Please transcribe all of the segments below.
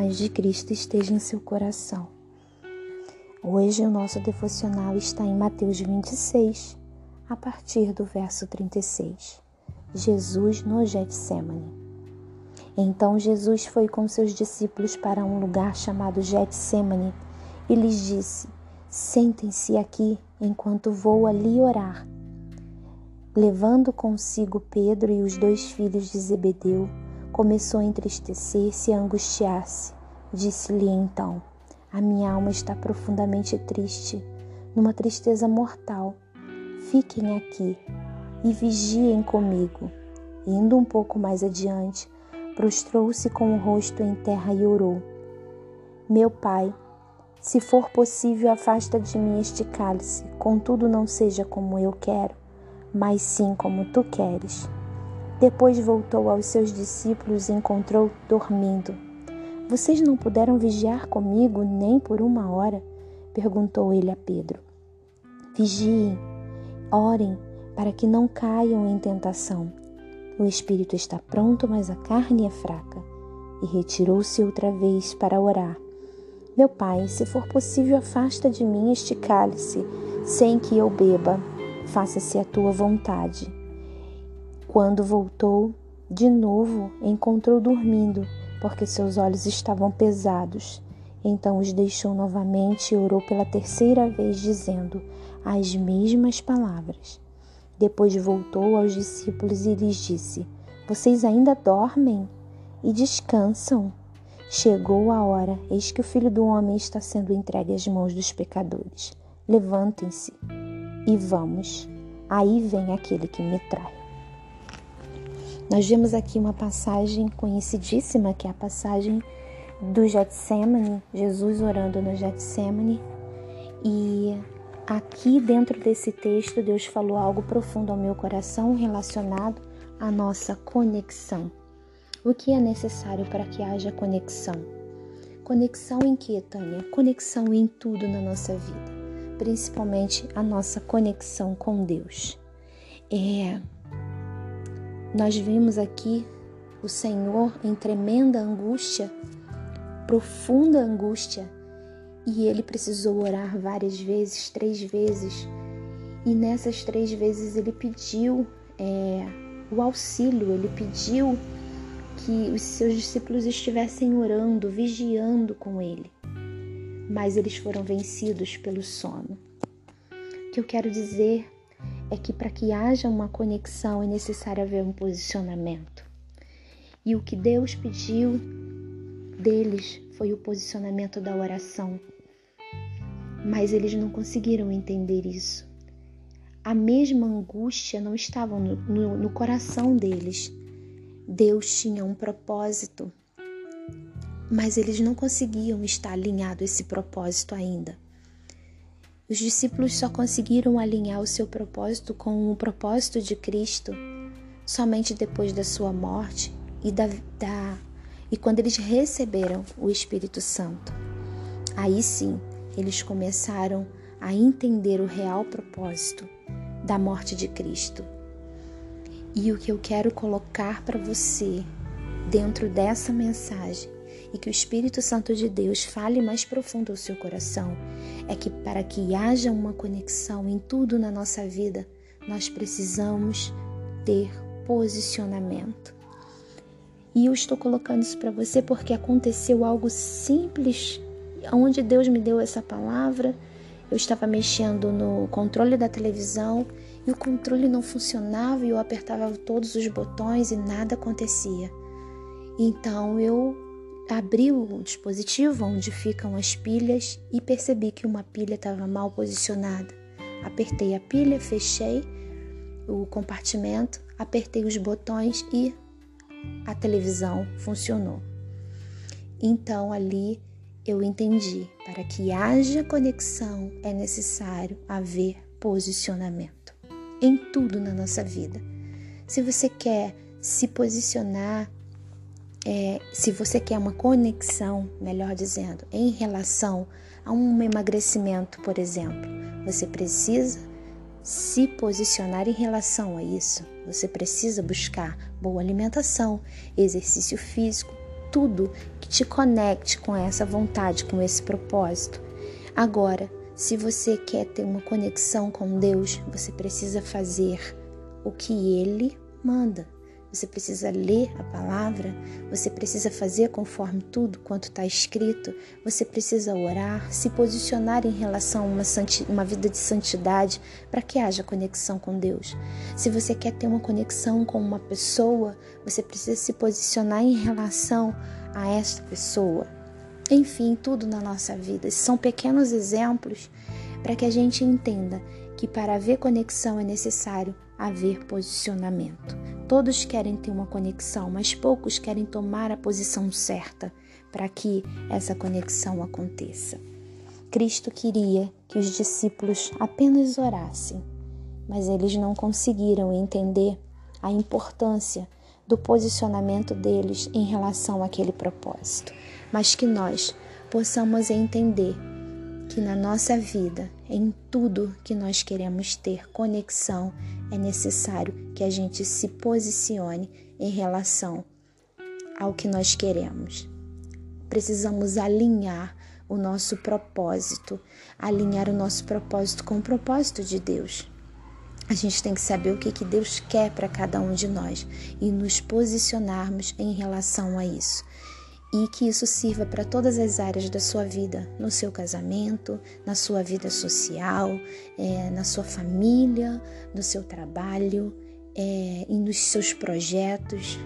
paz de Cristo esteja em seu coração. Hoje o nosso devocional está em Mateus 26, a partir do verso 36. Jesus no Getsemane. Então Jesus foi com seus discípulos para um lugar chamado Getsemane e lhes disse: Sentem-se aqui enquanto vou ali orar. Levando consigo Pedro e os dois filhos de Zebedeu, começou a entristecer-se e a angustiar-se. Disse-lhe então: A minha alma está profundamente triste, numa tristeza mortal. Fiquem aqui e vigiem comigo. Indo um pouco mais adiante, prostrou-se com o rosto em terra e orou: Meu pai, se for possível, afasta de mim este cálice, contudo não seja como eu quero, mas sim como tu queres. Depois voltou aos seus discípulos e encontrou dormindo. Vocês não puderam vigiar comigo nem por uma hora? perguntou ele a Pedro. Vigiem, orem, para que não caiam em tentação. O espírito está pronto, mas a carne é fraca. E retirou-se outra vez para orar. Meu pai, se for possível, afasta de mim este cálice, sem que eu beba. Faça-se a tua vontade. Quando voltou, de novo encontrou dormindo, porque seus olhos estavam pesados. Então os deixou novamente e orou pela terceira vez, dizendo as mesmas palavras. Depois voltou aos discípulos e lhes disse: Vocês ainda dormem e descansam? Chegou a hora, eis que o filho do homem está sendo entregue às mãos dos pecadores. Levantem-se e vamos. Aí vem aquele que me trai. Nós vemos aqui uma passagem conhecidíssima, que é a passagem do Getsemane, Jesus orando no Getsemane. E aqui dentro desse texto, Deus falou algo profundo ao meu coração relacionado à nossa conexão. O que é necessário para que haja conexão? Conexão em que, Tânia? Conexão em tudo na nossa vida, principalmente a nossa conexão com Deus. É nós vimos aqui o Senhor em tremenda angústia, profunda angústia, e ele precisou orar várias vezes, três vezes, e nessas três vezes ele pediu é, o auxílio, ele pediu que os seus discípulos estivessem orando, vigiando com ele, mas eles foram vencidos pelo sono. O que eu quero dizer é que para que haja uma conexão é necessário haver um posicionamento. E o que Deus pediu deles foi o posicionamento da oração. Mas eles não conseguiram entender isso. A mesma angústia não estava no, no, no coração deles. Deus tinha um propósito, mas eles não conseguiam estar alinhados a esse propósito ainda. Os discípulos só conseguiram alinhar o seu propósito com o propósito de Cristo somente depois da sua morte e, da, da, e quando eles receberam o Espírito Santo. Aí sim, eles começaram a entender o real propósito da morte de Cristo. E o que eu quero colocar para você dentro dessa mensagem e que o Espírito Santo de Deus fale mais profundo ao seu coração é que para que haja uma conexão em tudo na nossa vida, nós precisamos ter posicionamento. E eu estou colocando isso para você porque aconteceu algo simples, onde Deus me deu essa palavra. Eu estava mexendo no controle da televisão e o controle não funcionava e eu apertava todos os botões e nada acontecia. Então eu abri o dispositivo onde ficam as pilhas e percebi que uma pilha estava mal posicionada. Apertei a pilha, fechei o compartimento, apertei os botões e a televisão funcionou. Então ali eu entendi, para que haja conexão é necessário haver posicionamento em tudo na nossa vida. Se você quer se posicionar é, se você quer uma conexão, melhor dizendo, em relação a um emagrecimento, por exemplo, você precisa se posicionar em relação a isso. Você precisa buscar boa alimentação, exercício físico, tudo que te conecte com essa vontade, com esse propósito. Agora, se você quer ter uma conexão com Deus, você precisa fazer o que Ele manda. Você precisa ler a palavra, você precisa fazer conforme tudo quanto está escrito, você precisa orar, se posicionar em relação a uma, uma vida de santidade para que haja conexão com Deus. Se você quer ter uma conexão com uma pessoa, você precisa se posicionar em relação a esta pessoa. Enfim, tudo na nossa vida. São pequenos exemplos para que a gente entenda que para haver conexão é necessário haver posicionamento. Todos querem ter uma conexão, mas poucos querem tomar a posição certa para que essa conexão aconteça. Cristo queria que os discípulos apenas orassem, mas eles não conseguiram entender a importância do posicionamento deles em relação àquele propósito, mas que nós possamos entender que na nossa vida, em tudo que nós queremos ter conexão, é necessário que a gente se posicione em relação ao que nós queremos. Precisamos alinhar o nosso propósito, alinhar o nosso propósito com o propósito de Deus. A gente tem que saber o que, que Deus quer para cada um de nós e nos posicionarmos em relação a isso e que isso sirva para todas as áreas da sua vida, no seu casamento, na sua vida social, é, na sua família, no seu trabalho é, e nos seus projetos,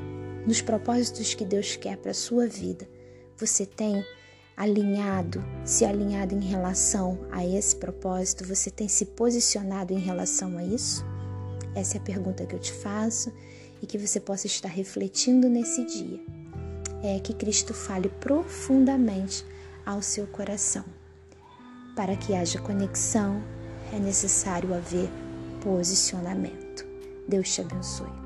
nos propósitos que Deus quer para a sua vida. Você tem alinhado, se alinhado em relação a esse propósito? Você tem se posicionado em relação a isso? Essa é a pergunta que eu te faço e que você possa estar refletindo nesse dia é que Cristo fale profundamente ao seu coração. Para que haja conexão, é necessário haver posicionamento. Deus te abençoe.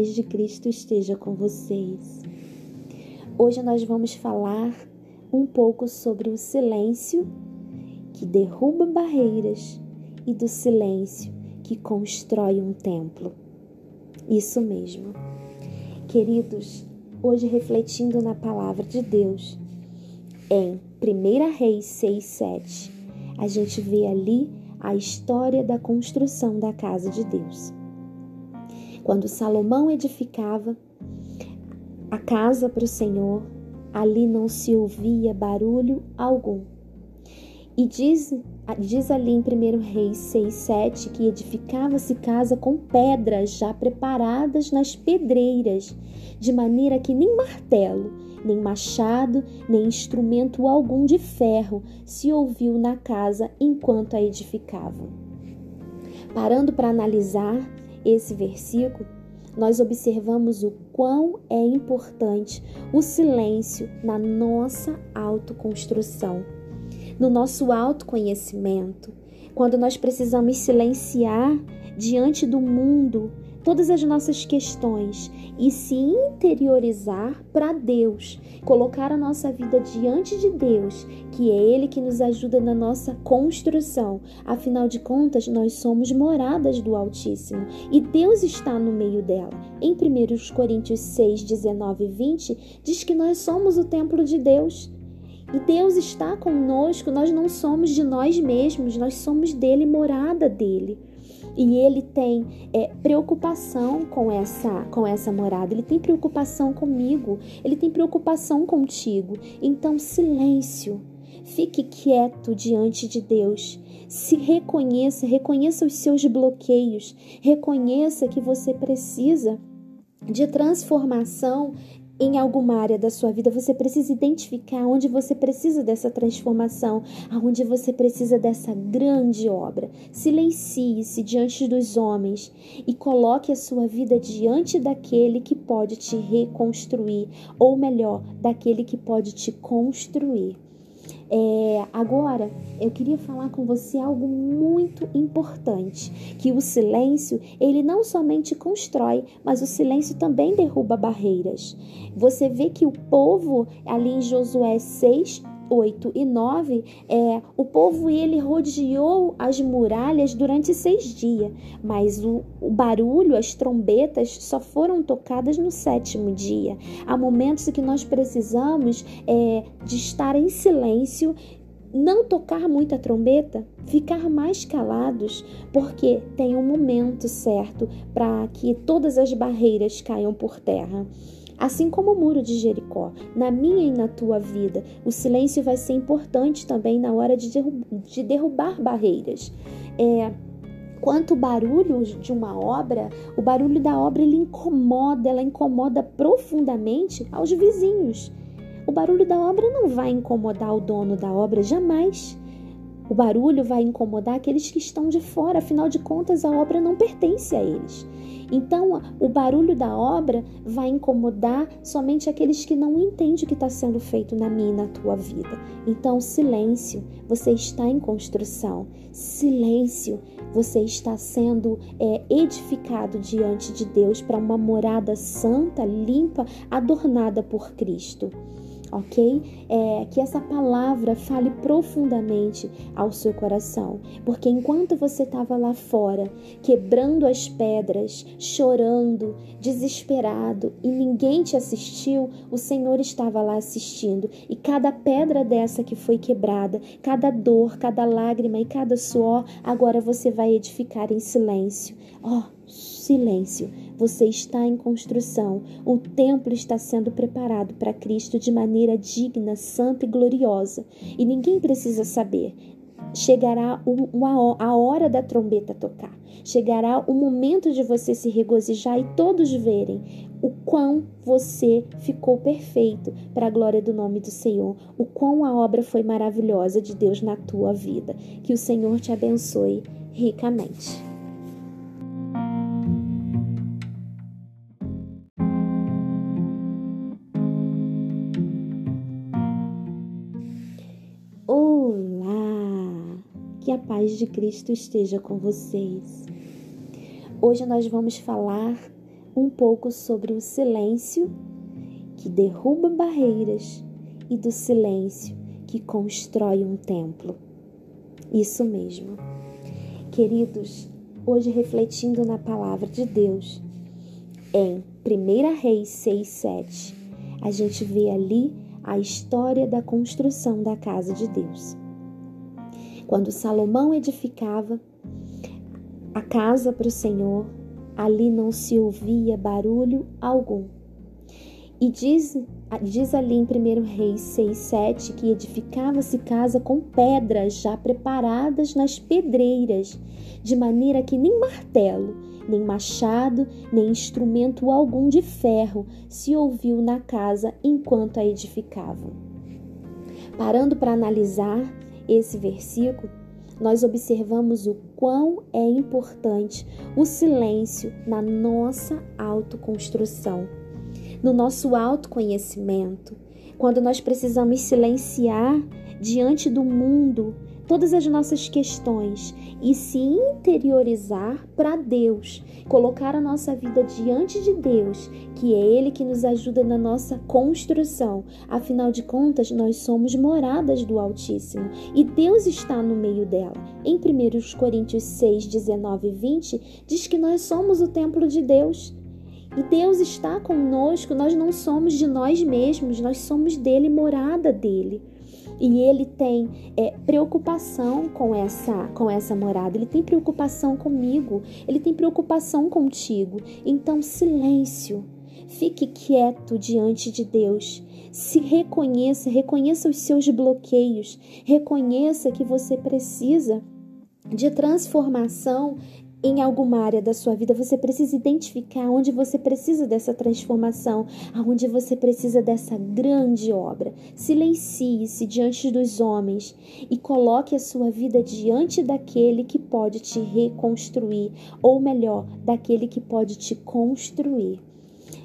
Paz de Cristo esteja com vocês. Hoje nós vamos falar um pouco sobre o silêncio que derruba barreiras e do silêncio que constrói um templo. Isso mesmo. Queridos, hoje refletindo na palavra de Deus, em 1 Reis 6, 7, a gente vê ali a história da construção da casa de Deus. Quando Salomão edificava a casa para o Senhor, ali não se ouvia barulho algum. E diz, diz ali em 1 Reis 6, 7 que edificava-se casa com pedras já preparadas nas pedreiras, de maneira que nem martelo, nem machado, nem instrumento algum de ferro se ouviu na casa enquanto a edificavam. Parando para analisar, esse versículo, nós observamos o quão é importante o silêncio na nossa autoconstrução, no nosso autoconhecimento, quando nós precisamos silenciar diante do mundo todas as nossas questões e se interiorizar para Deus, colocar a nossa vida diante de Deus, que é Ele que nos ajuda na nossa construção. Afinal de contas, nós somos moradas do Altíssimo e Deus está no meio dela. Em 1 Coríntios 6, 19 e 20, diz que nós somos o templo de Deus. E Deus está conosco, nós não somos de nós mesmos, nós somos dele, morada dele e ele tem é, preocupação com essa, com essa morada, ele tem preocupação comigo, ele tem preocupação contigo. Então, silêncio, fique quieto diante de Deus. Se reconheça, reconheça os seus bloqueios, reconheça que você precisa de transformação em alguma área da sua vida, você precisa identificar onde você precisa dessa transformação, aonde você precisa dessa grande obra. Silencie-se diante dos homens e coloque a sua vida diante daquele que pode te reconstruir, ou melhor, daquele que pode te construir. É, agora, eu queria falar com você algo muito importante, que o silêncio, ele não somente constrói, mas o silêncio também derruba barreiras. Você vê que o povo, ali em Josué 6, 8 e 9, é, o povo ele rodeou as muralhas durante seis dias, mas o, o barulho, as trombetas só foram tocadas no sétimo dia. Há momentos que nós precisamos é, de estar em silêncio não tocar muita trombeta, ficar mais calados, porque tem um momento certo para que todas as barreiras caiam por terra. Assim como o muro de Jericó, na minha e na tua vida, o silêncio vai ser importante também na hora de, de derrubar barreiras. É, quanto barulho de uma obra, o barulho da obra ele incomoda, ela incomoda profundamente aos vizinhos. O barulho da obra não vai incomodar o dono da obra jamais. O barulho vai incomodar aqueles que estão de fora, afinal de contas, a obra não pertence a eles. Então, o barulho da obra vai incomodar somente aqueles que não entendem o que está sendo feito na minha e na tua vida. Então, silêncio, você está em construção. Silêncio, você está sendo é, edificado diante de Deus para uma morada santa, limpa, adornada por Cristo ok? É, que essa palavra fale profundamente ao seu coração, porque enquanto você estava lá fora, quebrando as pedras, chorando, desesperado e ninguém te assistiu, o Senhor estava lá assistindo e cada pedra dessa que foi quebrada, cada dor, cada lágrima e cada suor, agora você vai edificar em silêncio. Ó, oh, silêncio você está em construção. O templo está sendo preparado para Cristo de maneira digna, santa e gloriosa. E ninguém precisa saber. Chegará a hora da trombeta tocar. Chegará o momento de você se regozijar e todos verem o quão você ficou perfeito para a glória do nome do Senhor, o quão a obra foi maravilhosa de Deus na tua vida. Que o Senhor te abençoe ricamente. Que a paz de Cristo esteja com vocês. Hoje nós vamos falar um pouco sobre o silêncio que derruba barreiras e do silêncio que constrói um templo. Isso mesmo. Queridos, hoje refletindo na palavra de Deus, em 1 Reis 6, 7, a gente vê ali a história da construção da casa de Deus. Quando Salomão edificava a casa para o Senhor, ali não se ouvia barulho algum. E diz, diz ali em 1 Reis 6, 7 que edificava-se casa com pedras já preparadas nas pedreiras, de maneira que nem martelo, nem machado, nem instrumento algum de ferro se ouviu na casa enquanto a edificavam. Parando para analisar, esse versículo, nós observamos o quão é importante o silêncio na nossa autoconstrução, no nosso autoconhecimento, quando nós precisamos silenciar diante do mundo todas as nossas questões e se interiorizar para Deus, colocar a nossa vida diante de Deus, que é Ele que nos ajuda na nossa construção. Afinal de contas, nós somos moradas do Altíssimo e Deus está no meio dela. Em 1 Coríntios 6, 19 e 20, diz que nós somos o templo de Deus. E Deus está conosco, nós não somos de nós mesmos, nós somos dele, morada dele e ele tem é, preocupação com essa, com essa morada, ele tem preocupação comigo, ele tem preocupação contigo. Então, silêncio, fique quieto diante de Deus. Se reconheça, reconheça os seus bloqueios, reconheça que você precisa de transformação em alguma área da sua vida, você precisa identificar onde você precisa dessa transformação, aonde você precisa dessa grande obra. Silencie-se diante dos homens e coloque a sua vida diante daquele que pode te reconstruir, ou melhor, daquele que pode te construir.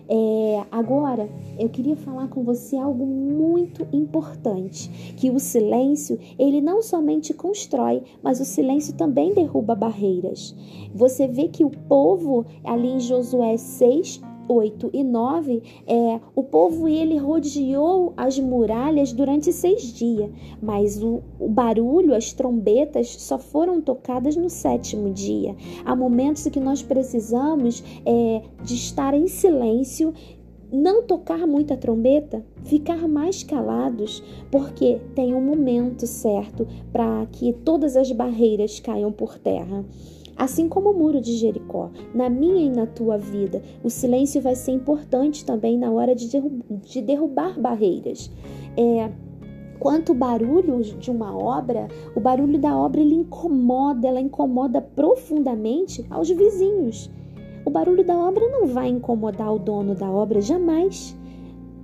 É, agora, eu queria falar com você algo muito importante, que o silêncio, ele não somente constrói, mas o silêncio também derruba barreiras. Você vê que o povo, ali em Josué 6, 8 e 9, é, o povo ele rodeou as muralhas durante seis dias, mas o, o, barulho, as trombetas só foram tocadas no sétimo dia. Há momentos que nós precisamos é, de estar em silêncio não tocar muita trombeta, ficar mais calados, porque tem um momento certo para que todas as barreiras caiam por terra. Assim como o muro de Jericó, na minha e na tua vida, o silêncio vai ser importante também na hora de, de derrubar barreiras. É, quanto barulho de uma obra, o barulho da obra ele incomoda, ela incomoda profundamente aos vizinhos. O barulho da obra não vai incomodar o dono da obra jamais.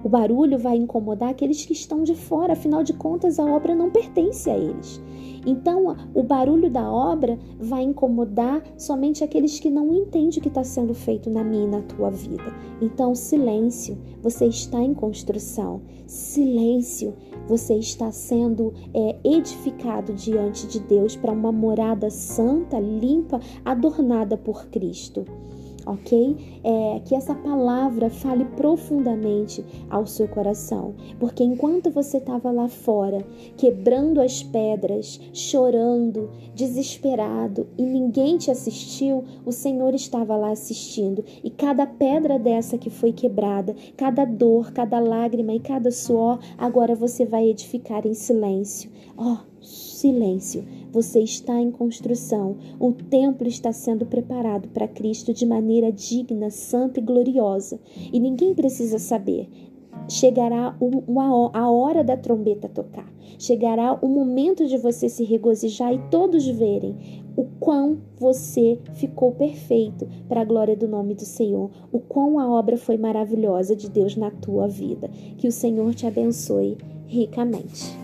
O barulho vai incomodar aqueles que estão de fora, afinal de contas, a obra não pertence a eles. Então, o barulho da obra vai incomodar somente aqueles que não entendem o que está sendo feito na minha e na tua vida. Então, silêncio, você está em construção. Silêncio, você está sendo é, edificado diante de Deus para uma morada santa, limpa, adornada por Cristo ok? É, que essa palavra fale profundamente ao seu coração, porque enquanto você estava lá fora, quebrando as pedras, chorando, desesperado e ninguém te assistiu, o Senhor estava lá assistindo e cada pedra dessa que foi quebrada, cada dor, cada lágrima e cada suor, agora você vai edificar em silêncio. Ó, oh, silêncio você está em construção. O templo está sendo preparado para Cristo de maneira digna, santa e gloriosa. E ninguém precisa saber. Chegará uma, a hora da trombeta tocar. Chegará o momento de você se regozijar e todos verem o quão você ficou perfeito para a glória do nome do Senhor, o quão a obra foi maravilhosa de Deus na tua vida. Que o Senhor te abençoe ricamente.